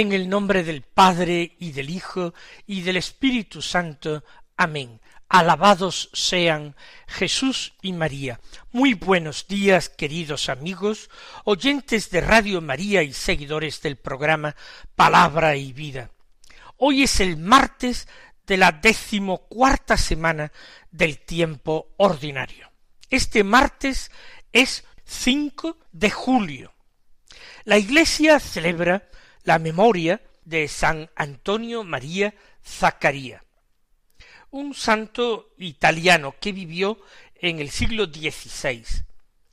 En el nombre del Padre y del Hijo y del Espíritu Santo. Amén. Alabados sean Jesús y María. Muy buenos días, queridos amigos, oyentes de Radio María y seguidores del programa Palabra y Vida. Hoy es el martes de la decimocuarta semana del tiempo ordinario. Este martes es 5 de julio. La Iglesia celebra la memoria de San Antonio María Zaccaria, un santo italiano que vivió en el siglo XVI,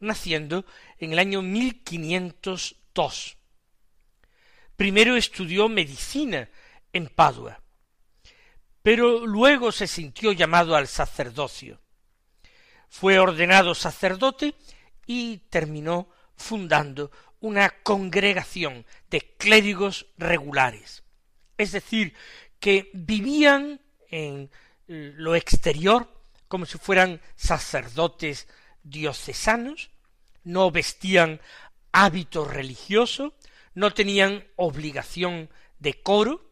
naciendo en el año 1502. Primero estudió medicina en Padua, pero luego se sintió llamado al sacerdocio. Fue ordenado sacerdote y terminó fundando una congregación de clérigos regulares, es decir, que vivían en lo exterior como si fueran sacerdotes diocesanos, no vestían hábito religioso, no tenían obligación de coro,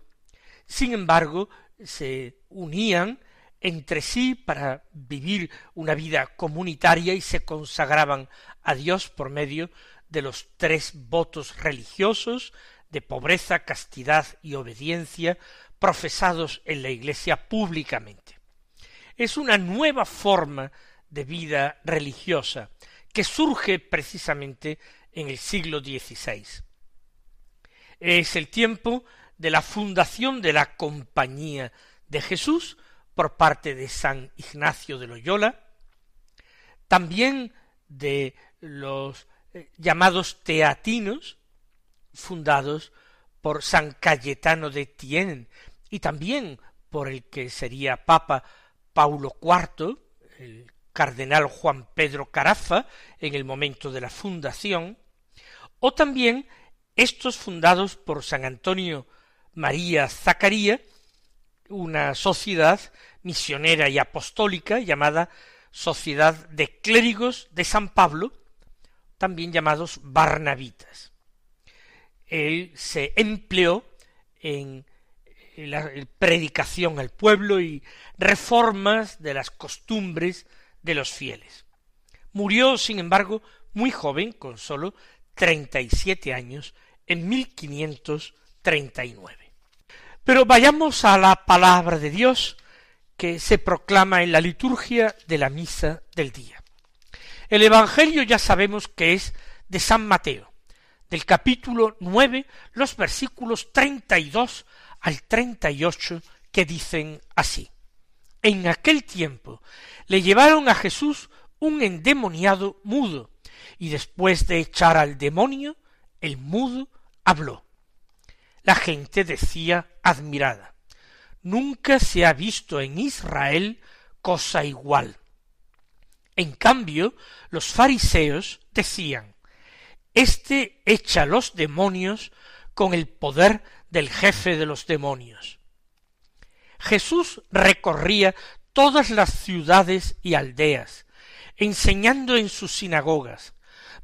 sin embargo, se unían entre sí para vivir una vida comunitaria y se consagraban a Dios por medio de los tres votos religiosos de pobreza, castidad y obediencia profesados en la Iglesia públicamente. Es una nueva forma de vida religiosa que surge precisamente en el siglo XVI. Es el tiempo de la fundación de la Compañía de Jesús por parte de San Ignacio de Loyola, también de los eh, llamados teatinos, fundados por San Cayetano de Tien y también por el que sería Papa Paulo IV, el cardenal Juan Pedro Carafa, en el momento de la fundación, o también estos fundados por San Antonio María Zacaría, una sociedad misionera y apostólica llamada Sociedad de Clérigos de San Pablo, también llamados barnabitas. Él se empleó en la predicación al pueblo y reformas de las costumbres de los fieles. Murió, sin embargo, muy joven, con sólo treinta y siete años, en mil quinientos treinta y nueve. Pero vayamos a la palabra de Dios que se proclama en la liturgia de la misa del día. El Evangelio ya sabemos que es de San Mateo, del capítulo nueve, los versículos treinta y dos al treinta y ocho, que dicen así. En aquel tiempo le llevaron a Jesús un endemoniado mudo, y después de echar al demonio, el mudo habló. La gente decía admirada, nunca se ha visto en Israel cosa igual. En cambio, los fariseos decían, Este echa los demonios con el poder del jefe de los demonios. Jesús recorría todas las ciudades y aldeas, enseñando en sus sinagogas,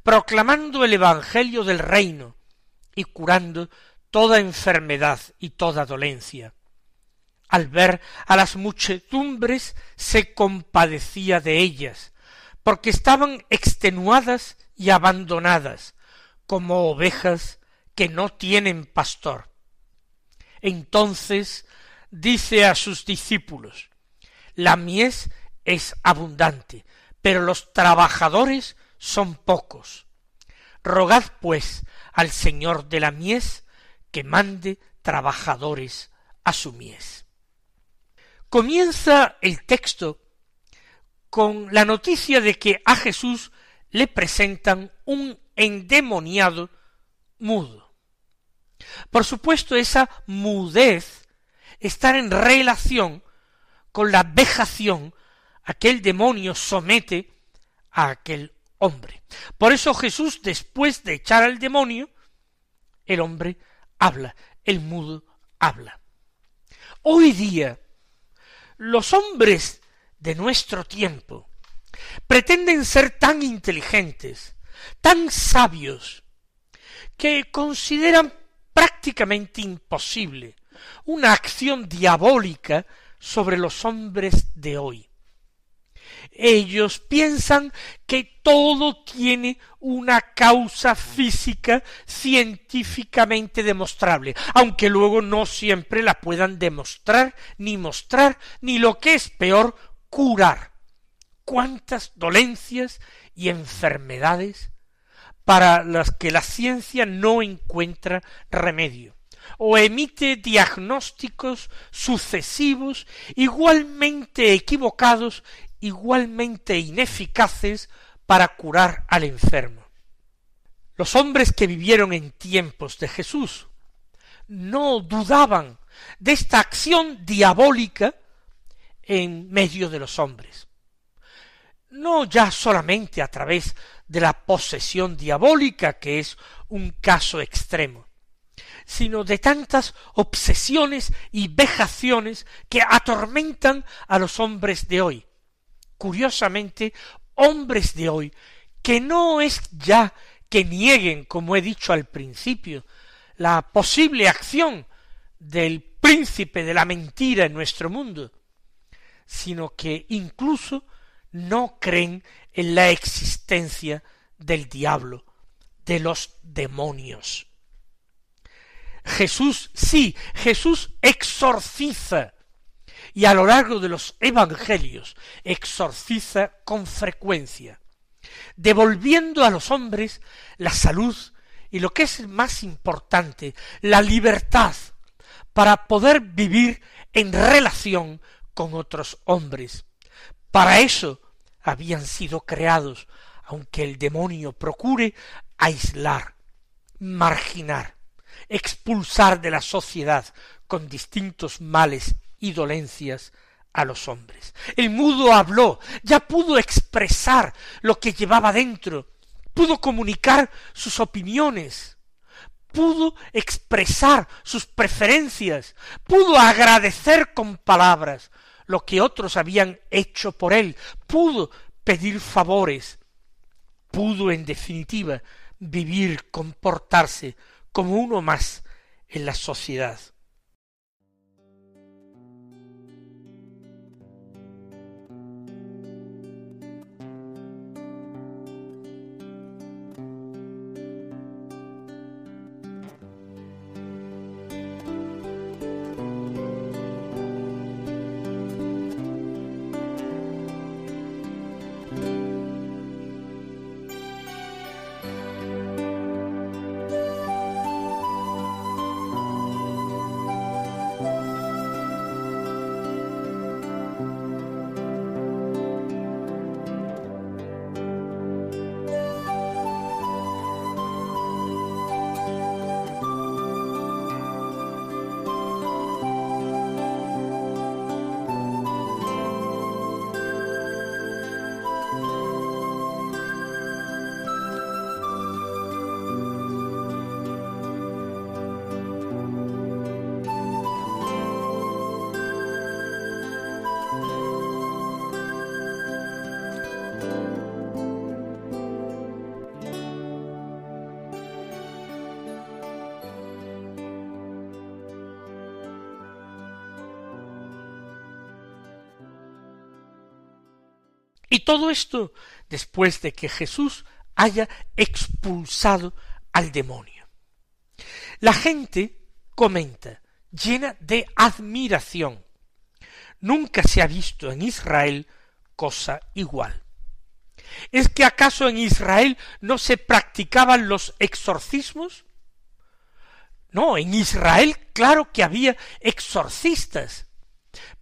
proclamando el Evangelio del reino y curando toda enfermedad y toda dolencia. Al ver a las muchedumbres se compadecía de ellas, porque estaban extenuadas y abandonadas, como ovejas que no tienen pastor. Entonces dice a sus discípulos, la mies es abundante, pero los trabajadores son pocos. Rogad pues al Señor de la mies que mande trabajadores a su mies. Comienza el texto con la noticia de que a Jesús le presentan un endemoniado mudo. Por supuesto, esa mudez está en relación con la vejación aquel demonio somete a aquel hombre. Por eso Jesús, después de echar al demonio, el hombre habla, el mudo habla. Hoy día, los hombres de nuestro tiempo pretenden ser tan inteligentes, tan sabios, que consideran prácticamente imposible una acción diabólica sobre los hombres de hoy. Ellos piensan que todo tiene una causa física científicamente demostrable, aunque luego no siempre la puedan demostrar, ni mostrar, ni lo que es peor, curar. ¿Cuántas dolencias y enfermedades para las que la ciencia no encuentra remedio? o emite diagnósticos sucesivos igualmente equivocados igualmente ineficaces para curar al enfermo. Los hombres que vivieron en tiempos de Jesús no dudaban de esta acción diabólica en medio de los hombres. No ya solamente a través de la posesión diabólica, que es un caso extremo, sino de tantas obsesiones y vejaciones que atormentan a los hombres de hoy, curiosamente, hombres de hoy, que no es ya que nieguen, como he dicho al principio, la posible acción del príncipe de la mentira en nuestro mundo, sino que incluso no creen en la existencia del diablo, de los demonios. Jesús sí, Jesús exorciza y a lo largo de los evangelios exorciza con frecuencia, devolviendo a los hombres la salud y lo que es más importante, la libertad para poder vivir en relación con otros hombres. Para eso habían sido creados, aunque el demonio procure aislar, marginar, expulsar de la sociedad con distintos males y dolencias a los hombres. El mudo habló, ya pudo expresar lo que llevaba dentro, pudo comunicar sus opiniones, pudo expresar sus preferencias, pudo agradecer con palabras lo que otros habían hecho por él, pudo pedir favores, pudo en definitiva vivir, comportarse como uno más en la sociedad. Y todo esto después de que Jesús haya expulsado al demonio. La gente comenta, llena de admiración. Nunca se ha visto en Israel cosa igual. ¿Es que acaso en Israel no se practicaban los exorcismos? No, en Israel claro que había exorcistas,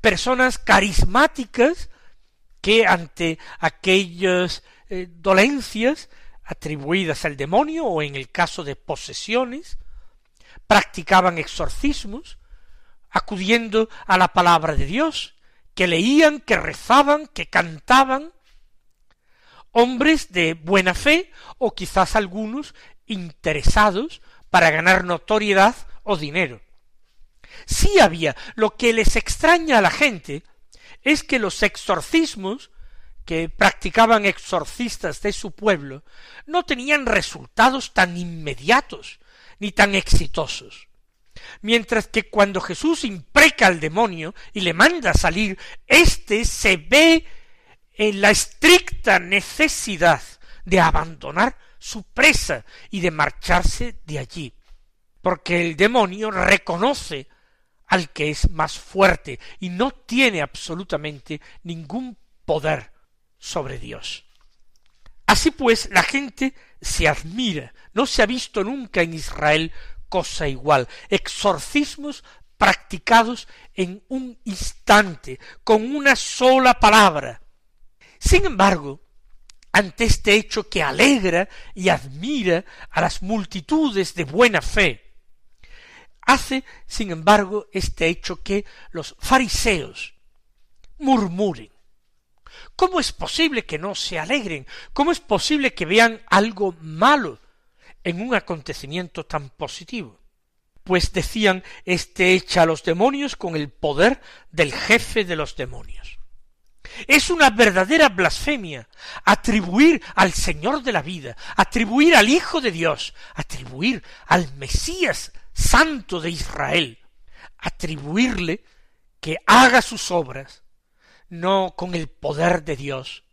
personas carismáticas que ante aquellas eh, dolencias atribuidas al demonio o en el caso de posesiones, practicaban exorcismos, acudiendo a la palabra de Dios, que leían, que rezaban, que cantaban, hombres de buena fe o quizás algunos interesados para ganar notoriedad o dinero. Sí había, lo que les extraña a la gente es que los exorcismos que practicaban exorcistas de su pueblo no tenían resultados tan inmediatos ni tan exitosos. Mientras que cuando Jesús impreca al demonio y le manda salir, éste se ve en la estricta necesidad de abandonar su presa y de marcharse de allí, porque el demonio reconoce al que es más fuerte y no tiene absolutamente ningún poder sobre Dios. Así pues, la gente se admira, no se ha visto nunca en Israel cosa igual, exorcismos practicados en un instante, con una sola palabra. Sin embargo, ante este hecho que alegra y admira a las multitudes de buena fe, hace, sin embargo, este hecho que los fariseos murmuren. ¿Cómo es posible que no se alegren? ¿Cómo es posible que vean algo malo en un acontecimiento tan positivo? Pues decían, este echa a los demonios con el poder del jefe de los demonios. Es una verdadera blasfemia atribuir al Señor de la vida, atribuir al Hijo de Dios, atribuir al Mesías Santo de Israel, atribuirle que haga sus obras no con el poder de Dios,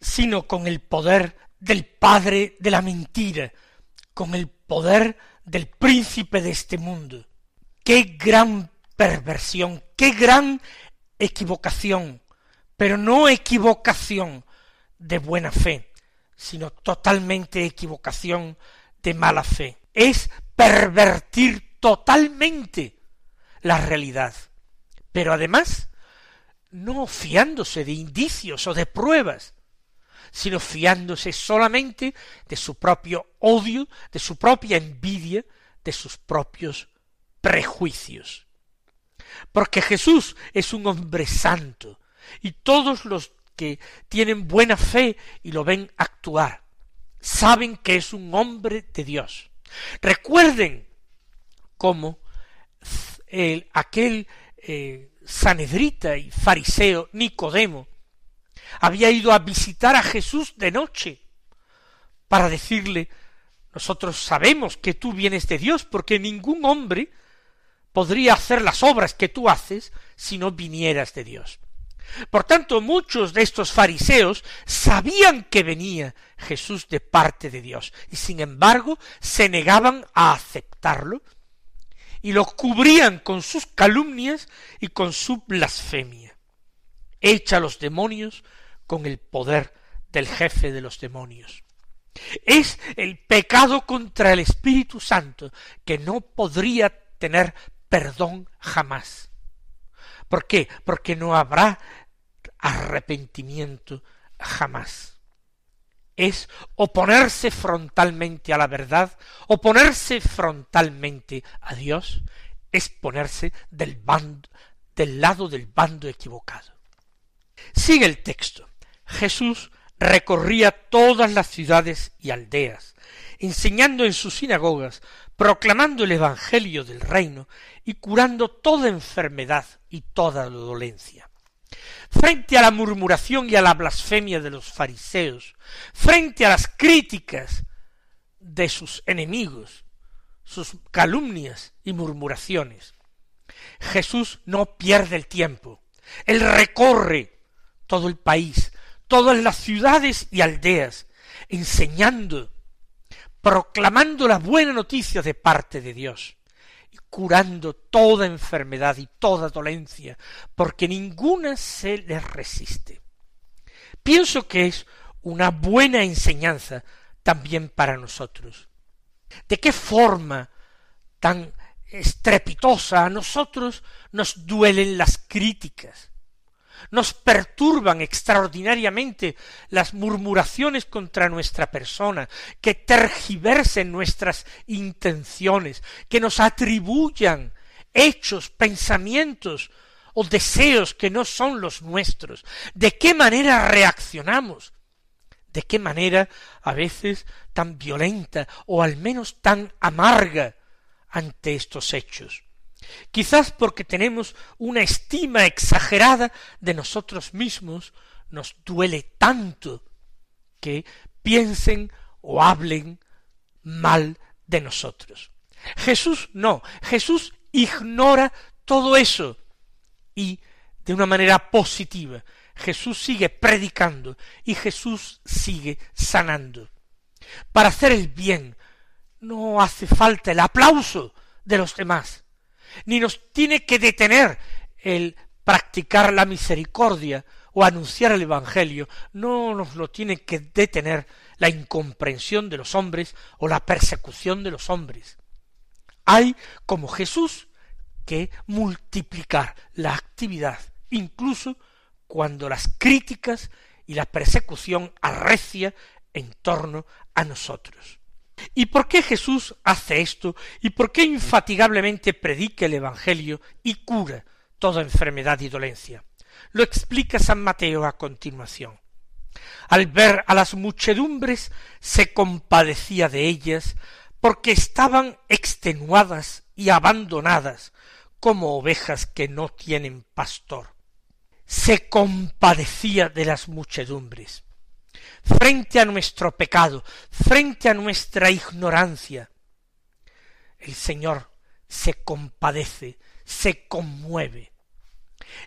sino con el poder del Padre de la mentira, con el poder del príncipe de este mundo. Qué gran perversión, qué gran equivocación, pero no equivocación de buena fe, sino totalmente equivocación de mala fe. Es pervertir totalmente la realidad. Pero además, no fiándose de indicios o de pruebas, sino fiándose solamente de su propio odio, de su propia envidia, de sus propios prejuicios. Porque Jesús es un hombre santo, y todos los que tienen buena fe y lo ven actuar, saben que es un hombre de Dios. Recuerden cómo el, aquel eh, sanedrita y fariseo Nicodemo había ido a visitar a Jesús de noche para decirle nosotros sabemos que tú vienes de Dios porque ningún hombre podría hacer las obras que tú haces si no vinieras de Dios. Por tanto, muchos de estos fariseos sabían que venía Jesús de parte de Dios y sin embargo se negaban a aceptarlo y lo cubrían con sus calumnias y con su blasfemia. Echa a los demonios con el poder del jefe de los demonios. Es el pecado contra el Espíritu Santo que no podría tener perdón jamás. ¿Por qué? Porque no habrá arrepentimiento jamás es oponerse frontalmente a la verdad, oponerse frontalmente a Dios, es ponerse del bando, del lado del bando equivocado. Sigue el texto. Jesús recorría todas las ciudades y aldeas, enseñando en sus sinagogas, proclamando el Evangelio del reino y curando toda enfermedad y toda dolencia frente a la murmuración y a la blasfemia de los fariseos, frente a las críticas de sus enemigos, sus calumnias y murmuraciones. Jesús no pierde el tiempo. Él recorre todo el país, todas las ciudades y aldeas, enseñando, proclamando la buena noticia de parte de Dios curando toda enfermedad y toda dolencia, porque ninguna se le resiste. Pienso que es una buena enseñanza también para nosotros. ¿De qué forma tan estrepitosa a nosotros nos duelen las críticas? Nos perturban extraordinariamente las murmuraciones contra nuestra persona, que tergiversen nuestras intenciones, que nos atribuyan hechos, pensamientos o deseos que no son los nuestros, de qué manera reaccionamos, de qué manera a veces tan violenta o al menos tan amarga ante estos hechos. Quizás porque tenemos una estima exagerada de nosotros mismos, nos duele tanto que piensen o hablen mal de nosotros. Jesús no, Jesús ignora todo eso y de una manera positiva. Jesús sigue predicando y Jesús sigue sanando. Para hacer el bien no hace falta el aplauso de los demás, ni nos tiene que detener el practicar la misericordia o anunciar el Evangelio, no nos lo tiene que detener la incomprensión de los hombres o la persecución de los hombres. Hay, como Jesús, que multiplicar la actividad, incluso cuando las críticas y la persecución arrecia en torno a nosotros. ¿Y por qué Jesús hace esto? ¿Y por qué infatigablemente predica el Evangelio y cura toda enfermedad y dolencia? Lo explica San Mateo a continuación. Al ver a las muchedumbres se compadecía de ellas porque estaban extenuadas y abandonadas como ovejas que no tienen pastor. Se compadecía de las muchedumbres. Frente a nuestro pecado, frente a nuestra ignorancia, el Señor se compadece, se conmueve.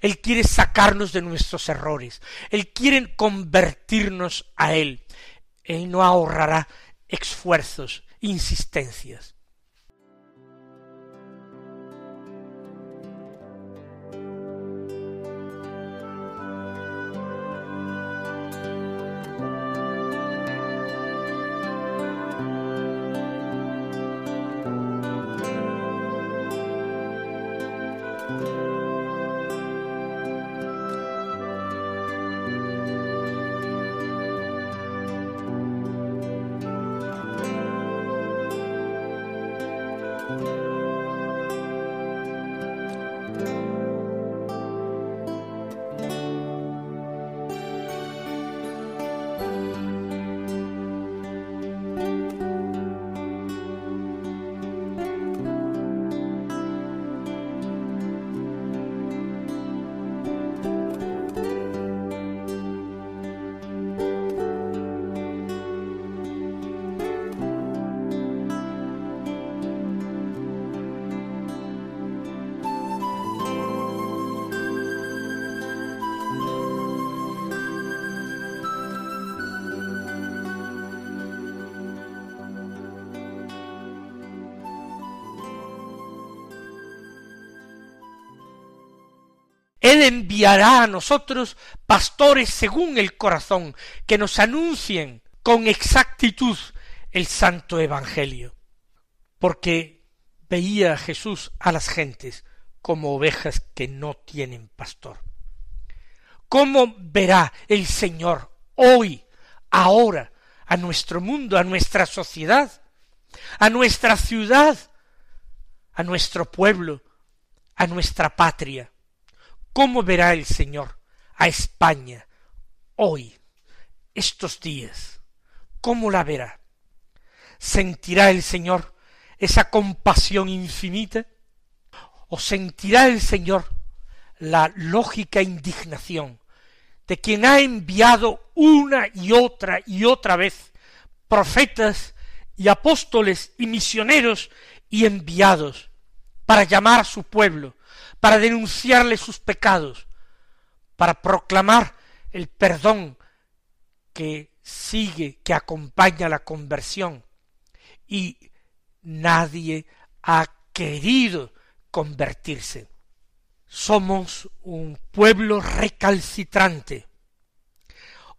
Él quiere sacarnos de nuestros errores, Él quiere convertirnos a Él. Él no ahorrará esfuerzos, insistencias. Él enviará a nosotros pastores según el corazón, que nos anuncien con exactitud el santo Evangelio. Porque veía Jesús a las gentes como ovejas que no tienen pastor. ¿Cómo verá el Señor hoy, ahora, a nuestro mundo, a nuestra sociedad, a nuestra ciudad, a nuestro pueblo, a nuestra patria? ¿Cómo verá el Señor a España hoy, estos días? ¿Cómo la verá? ¿Sentirá el Señor esa compasión infinita? ¿O sentirá el Señor la lógica indignación de quien ha enviado una y otra y otra vez profetas y apóstoles y misioneros y enviados para llamar a su pueblo para denunciarle sus pecados, para proclamar el perdón que sigue, que acompaña la conversión. Y nadie ha querido convertirse. Somos un pueblo recalcitrante,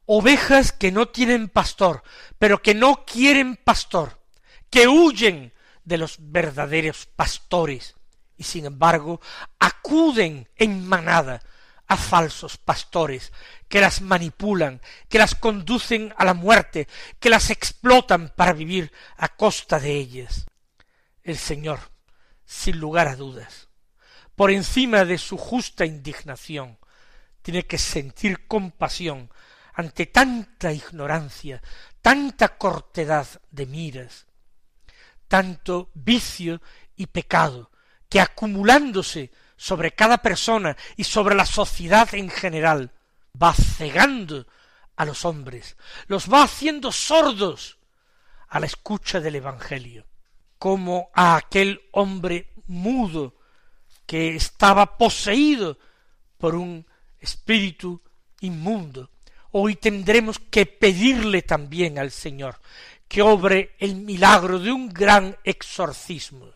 ovejas que no tienen pastor, pero que no quieren pastor, que huyen de los verdaderos pastores, y sin embargo acuden en manada a falsos pastores que las manipulan, que las conducen a la muerte, que las explotan para vivir a costa de ellas. El Señor, sin lugar a dudas, por encima de su justa indignación, tiene que sentir compasión ante tanta ignorancia, tanta cortedad de miras, tanto vicio y pecado, que acumulándose sobre cada persona y sobre la sociedad en general, va cegando a los hombres, los va haciendo sordos a la escucha del Evangelio, como a aquel hombre mudo que estaba poseído por un espíritu inmundo. Hoy tendremos que pedirle también al Señor que obre el milagro de un gran exorcismo,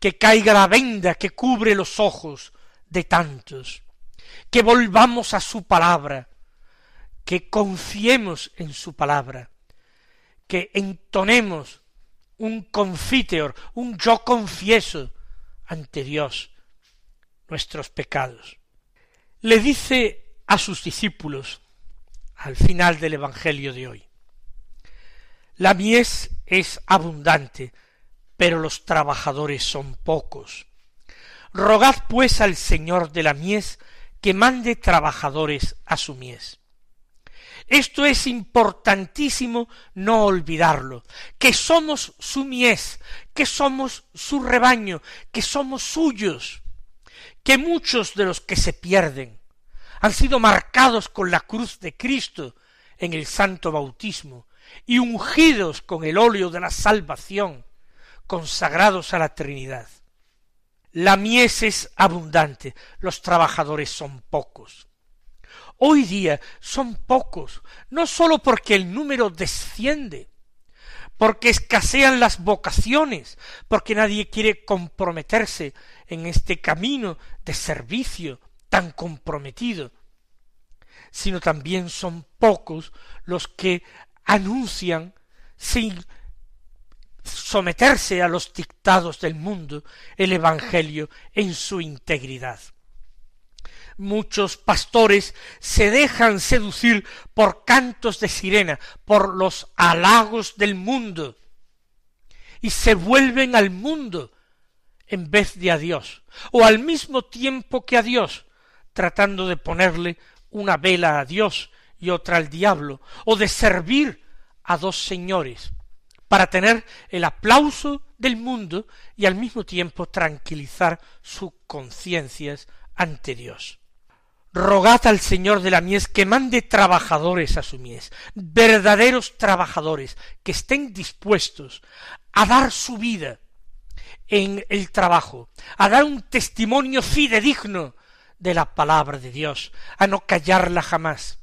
que caiga la venda que cubre los ojos de tantos, que volvamos a su palabra, que confiemos en su palabra, que entonemos un confiteor, un yo confieso ante Dios nuestros pecados. Le dice a sus discípulos al final del Evangelio de hoy, la mies es abundante, pero los trabajadores son pocos. Rogad pues al Señor de la mies que mande trabajadores a su mies. Esto es importantísimo no olvidarlo, que somos su mies, que somos su rebaño, que somos suyos, que muchos de los que se pierden han sido marcados con la cruz de Cristo en el santo bautismo y ungidos con el óleo de la salvación, consagrados a la Trinidad. La mies es abundante, los trabajadores son pocos hoy día son pocos, no sólo porque el número desciende, porque escasean las vocaciones, porque nadie quiere comprometerse en este camino de servicio tan comprometido, sino también son pocos los que anuncian sin someterse a los dictados del mundo el Evangelio en su integridad. Muchos pastores se dejan seducir por cantos de sirena, por los halagos del mundo, y se vuelven al mundo en vez de a Dios, o al mismo tiempo que a Dios, tratando de ponerle una vela a Dios y otra al diablo, o de servir a dos señores, para tener el aplauso del mundo y al mismo tiempo tranquilizar sus conciencias ante Dios. Rogad al Señor de la mies que mande trabajadores a su mies, verdaderos trabajadores, que estén dispuestos a dar su vida en el trabajo, a dar un testimonio fidedigno de la palabra de Dios, a no callarla jamás,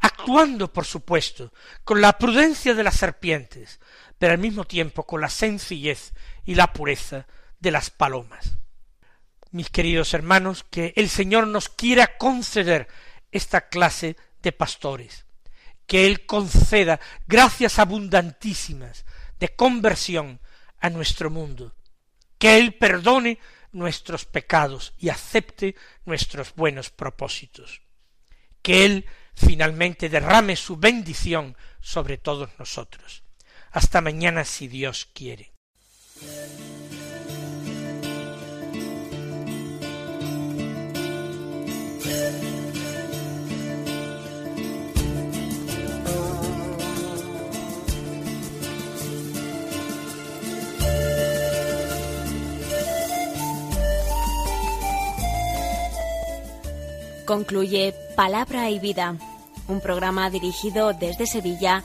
actuando, por supuesto, con la prudencia de las serpientes, pero al mismo tiempo con la sencillez y la pureza de las palomas mis queridos hermanos, que el Señor nos quiera conceder esta clase de pastores, que Él conceda gracias abundantísimas de conversión a nuestro mundo, que Él perdone nuestros pecados y acepte nuestros buenos propósitos, que Él finalmente derrame su bendición sobre todos nosotros. Hasta mañana si Dios quiere. Concluye Palabra y Vida, un programa dirigido desde Sevilla